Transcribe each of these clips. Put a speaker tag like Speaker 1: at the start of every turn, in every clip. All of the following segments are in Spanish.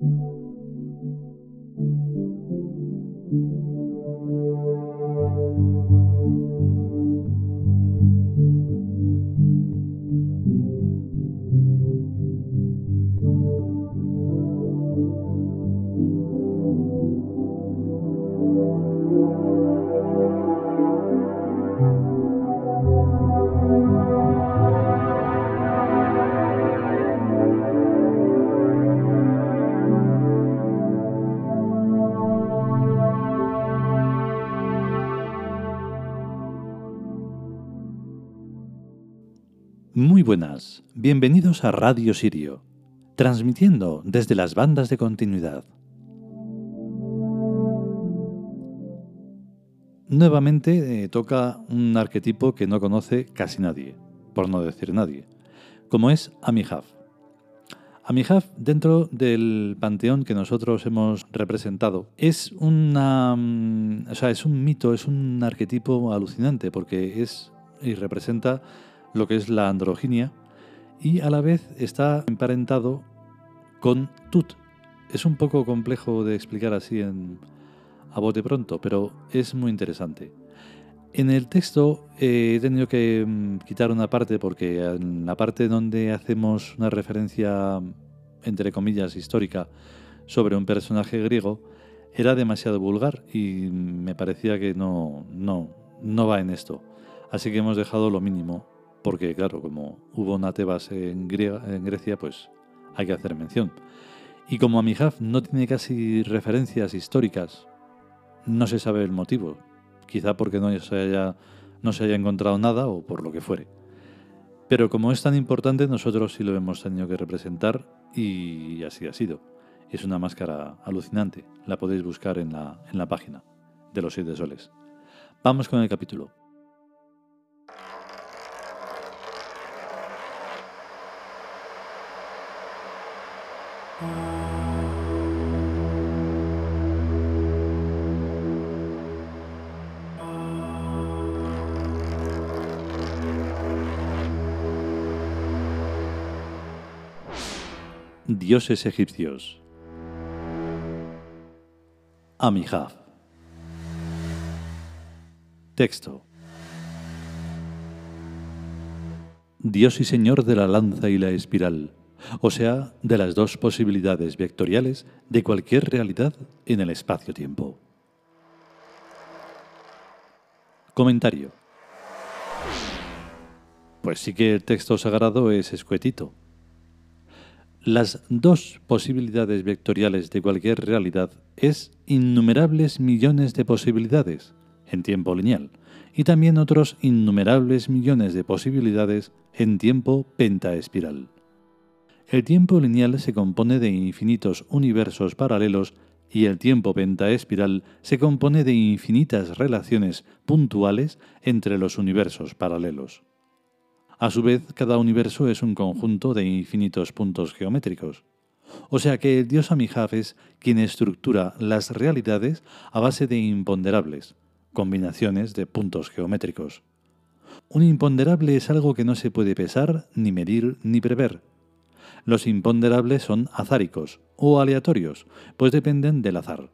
Speaker 1: Muy buenas, bienvenidos a Radio Sirio, transmitiendo desde las bandas de continuidad. Nuevamente eh, toca un arquetipo que no conoce casi nadie, por no decir nadie, como es Amihaf. Amihaf, dentro del panteón que nosotros hemos representado, es una. Mm, o sea, es un mito, es un arquetipo alucinante, porque es y representa lo que es la androginia, y a la vez está emparentado con Tut. Es un poco complejo de explicar así en, a bote pronto, pero es muy interesante. En el texto eh, he tenido que mm, quitar una parte porque en la parte donde hacemos una referencia, entre comillas, histórica sobre un personaje griego, era demasiado vulgar y me parecía que no, no, no va en esto. Así que hemos dejado lo mínimo porque claro, como hubo una Tebas en, en Grecia, pues hay que hacer mención. Y como Amijaf no tiene casi referencias históricas, no se sabe el motivo, quizá porque no se haya, no se haya encontrado nada o por lo que fuere. Pero como es tan importante, nosotros sí lo hemos tenido que representar y así ha sido. Es una máscara alucinante, la podéis buscar en la, en la página de los siete soles. Vamos con el capítulo. Dioses egipcios. Amihaf. Texto. Dios y Señor de la lanza y la espiral o sea, de las dos posibilidades vectoriales de cualquier realidad en el espacio-tiempo. Comentario. Pues sí que el texto sagrado es escuetito. Las dos posibilidades vectoriales de cualquier realidad es innumerables millones de posibilidades en tiempo lineal y también otros innumerables millones de posibilidades en tiempo pentaespiral. El tiempo lineal se compone de infinitos universos paralelos y el tiempo pentaespiral se compone de infinitas relaciones puntuales entre los universos paralelos. A su vez, cada universo es un conjunto de infinitos puntos geométricos. O sea que el dios Amijaf es quien estructura las realidades a base de imponderables, combinaciones de puntos geométricos. Un imponderable es algo que no se puede pesar, ni medir, ni prever, los imponderables son azáricos o aleatorios, pues dependen del azar.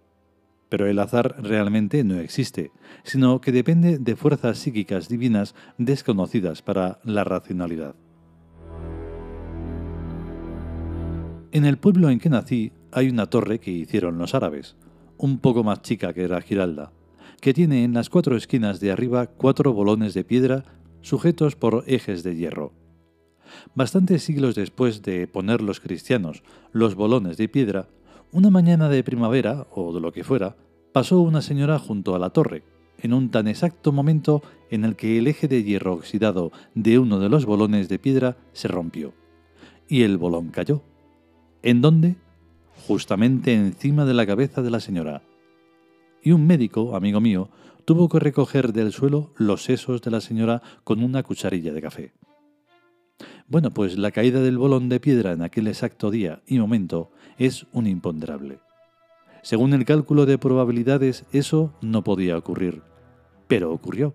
Speaker 1: Pero el azar realmente no existe, sino que depende de fuerzas psíquicas divinas desconocidas para la racionalidad. En el pueblo en que nací hay una torre que hicieron los árabes, un poco más chica que la Giralda, que tiene en las cuatro esquinas de arriba cuatro bolones de piedra sujetos por ejes de hierro. Bastantes siglos después de poner los cristianos los bolones de piedra, una mañana de primavera, o de lo que fuera, pasó una señora junto a la torre, en un tan exacto momento en el que el eje de hierro oxidado de uno de los bolones de piedra se rompió. Y el bolón cayó. ¿En dónde? Justamente encima de la cabeza de la señora. Y un médico, amigo mío, tuvo que recoger del suelo los sesos de la señora con una cucharilla de café. Bueno, pues la caída del bolón de piedra en aquel exacto día y momento es un imponderable. Según el cálculo de probabilidades, eso no podía ocurrir, pero ocurrió.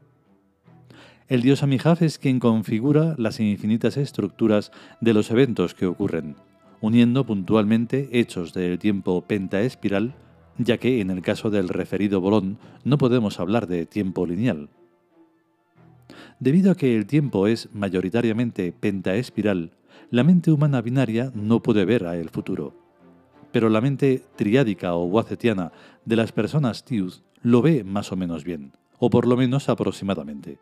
Speaker 1: El dios Amijaf es quien configura las infinitas estructuras de los eventos que ocurren, uniendo puntualmente hechos del tiempo pentaespiral, ya que en el caso del referido bolón no podemos hablar de tiempo lineal. Debido a que el tiempo es mayoritariamente pentaespiral, la mente humana binaria no puede ver a el futuro. Pero la mente triádica o wacetiana de las personas Tiud lo ve más o menos bien, o por lo menos aproximadamente.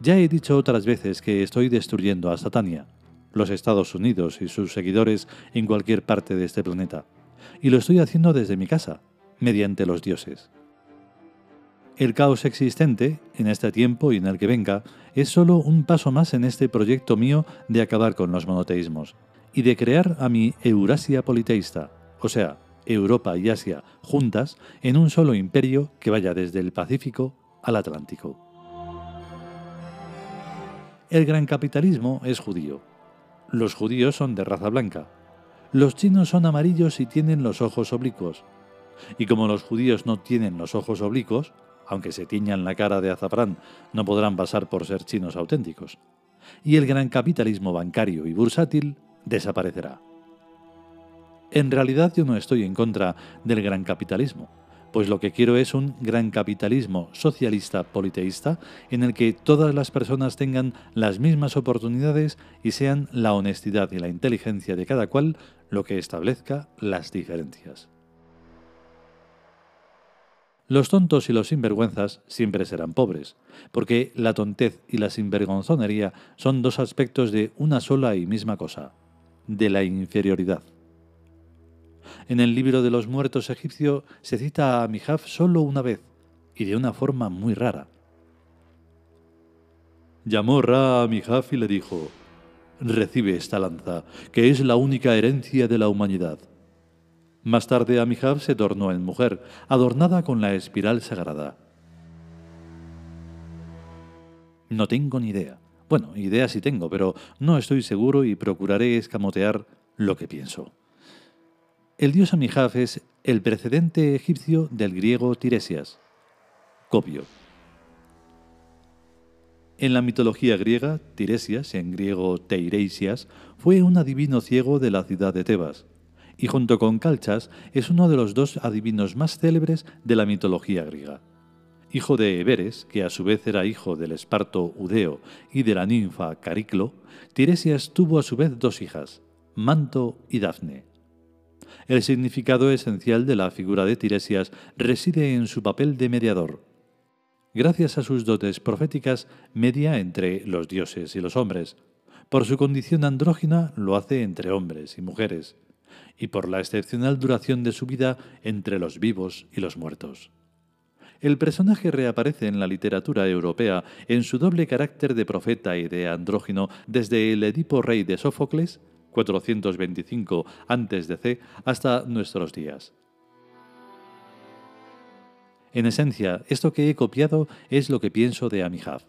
Speaker 1: Ya he dicho otras veces que estoy destruyendo a Satania, los Estados Unidos y sus seguidores en cualquier parte de este planeta, y lo estoy haciendo desde mi casa, mediante los dioses. El caos existente, en este tiempo y en el que venga, es solo un paso más en este proyecto mío de acabar con los monoteísmos y de crear a mi Eurasia politeísta, o sea, Europa y Asia juntas en un solo imperio que vaya desde el Pacífico al Atlántico. El gran capitalismo es judío. Los judíos son de raza blanca. Los chinos son amarillos y tienen los ojos oblicuos. Y como los judíos no tienen los ojos oblicuos, aunque se tiñan la cara de azafrán, no podrán pasar por ser chinos auténticos. Y el gran capitalismo bancario y bursátil desaparecerá. En realidad yo no estoy en contra del gran capitalismo pues lo que quiero es un gran capitalismo socialista politeísta en el que todas las personas tengan las mismas oportunidades y sean la honestidad y la inteligencia de cada cual lo que establezca las diferencias. Los tontos y los sinvergüenzas siempre serán pobres, porque la tontez y la sinvergonzonería son dos aspectos de una sola y misma cosa, de la inferioridad. En el libro de los muertos egipcio se cita a Mijaf solo una vez y de una forma muy rara. Llamó Ra a Mijaf y le dijo, Recibe esta lanza, que es la única herencia de la humanidad. Más tarde Amijaf se tornó en mujer, adornada con la espiral sagrada. No tengo ni idea. Bueno, idea sí tengo, pero no estoy seguro y procuraré escamotear lo que pienso. El dios Amijaf es el precedente egipcio del griego Tiresias, Copio. En la mitología griega, Tiresias, en griego Teiresias, fue un adivino ciego de la ciudad de Tebas, y junto con Calchas es uno de los dos adivinos más célebres de la mitología griega. Hijo de Eberes, que a su vez era hijo del esparto Udeo y de la ninfa Cariclo, Tiresias tuvo a su vez dos hijas, Manto y Dafne. El significado esencial de la figura de Tiresias reside en su papel de mediador. Gracias a sus dotes proféticas, media entre los dioses y los hombres. Por su condición andrógina, lo hace entre hombres y mujeres. Y por la excepcional duración de su vida entre los vivos y los muertos. El personaje reaparece en la literatura europea en su doble carácter de profeta y de andrógino desde el Edipo rey de Sófocles 425 a.C. hasta nuestros días. En esencia, esto que he copiado es lo que pienso de Amijaf.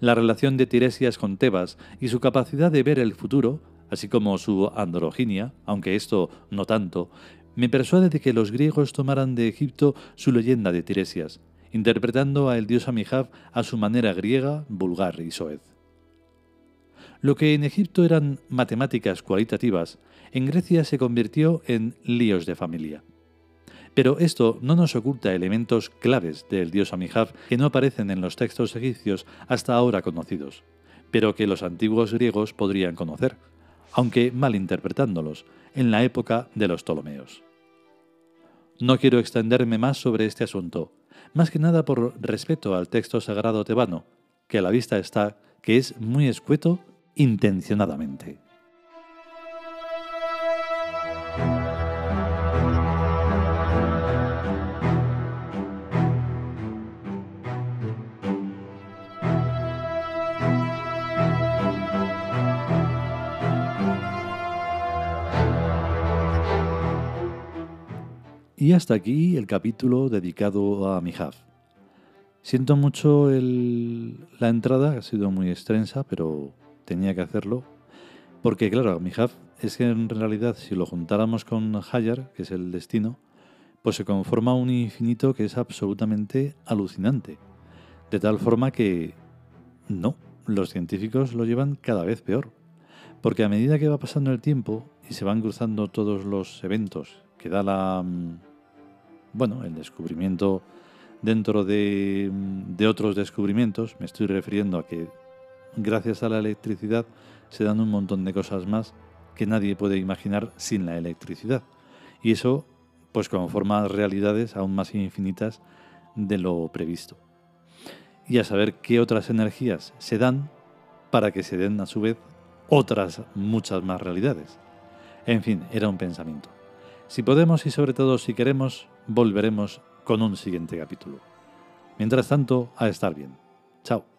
Speaker 1: La relación de Tiresias con Tebas y su capacidad de ver el futuro, así como su androginia, aunque esto no tanto, me persuade de que los griegos tomaran de Egipto su leyenda de Tiresias, interpretando a el dios Amijaf a su manera griega, vulgar y soez. Lo que en Egipto eran matemáticas cualitativas, en Grecia se convirtió en líos de familia. Pero esto no nos oculta elementos claves del dios Amijaf que no aparecen en los textos egipcios hasta ahora conocidos, pero que los antiguos griegos podrían conocer, aunque malinterpretándolos, en la época de los Ptolomeos. No quiero extenderme más sobre este asunto, más que nada por respeto al texto sagrado tebano, que a la vista está que es muy escueto intencionadamente. Y hasta aquí el capítulo dedicado a Mijaf. Siento mucho la entrada, ha sido muy extensa, pero tenía que hacerlo. Porque, claro, Mijaf es que en realidad si lo juntáramos con Hayar, que es el destino, pues se conforma un infinito que es absolutamente alucinante. De tal forma que no, los científicos lo llevan cada vez peor. Porque a medida que va pasando el tiempo y se van cruzando todos los eventos que da la, mm, bueno, el descubrimiento dentro de, otros descubrimientos, me estoy refiriendo a que gracias a la electricidad se dan un montón de cosas más que nadie puede imaginar sin la electricidad. Y eso pues conforma realidades aún más infinitas de lo previsto. Y a saber qué otras energías se dan para que se den a su vez otras muchas más realidades. En fin, era un pensamiento. Si podemos y sobre todo si queremos, volveremos con un siguiente capítulo. Mientras tanto, a estar bien. Chao.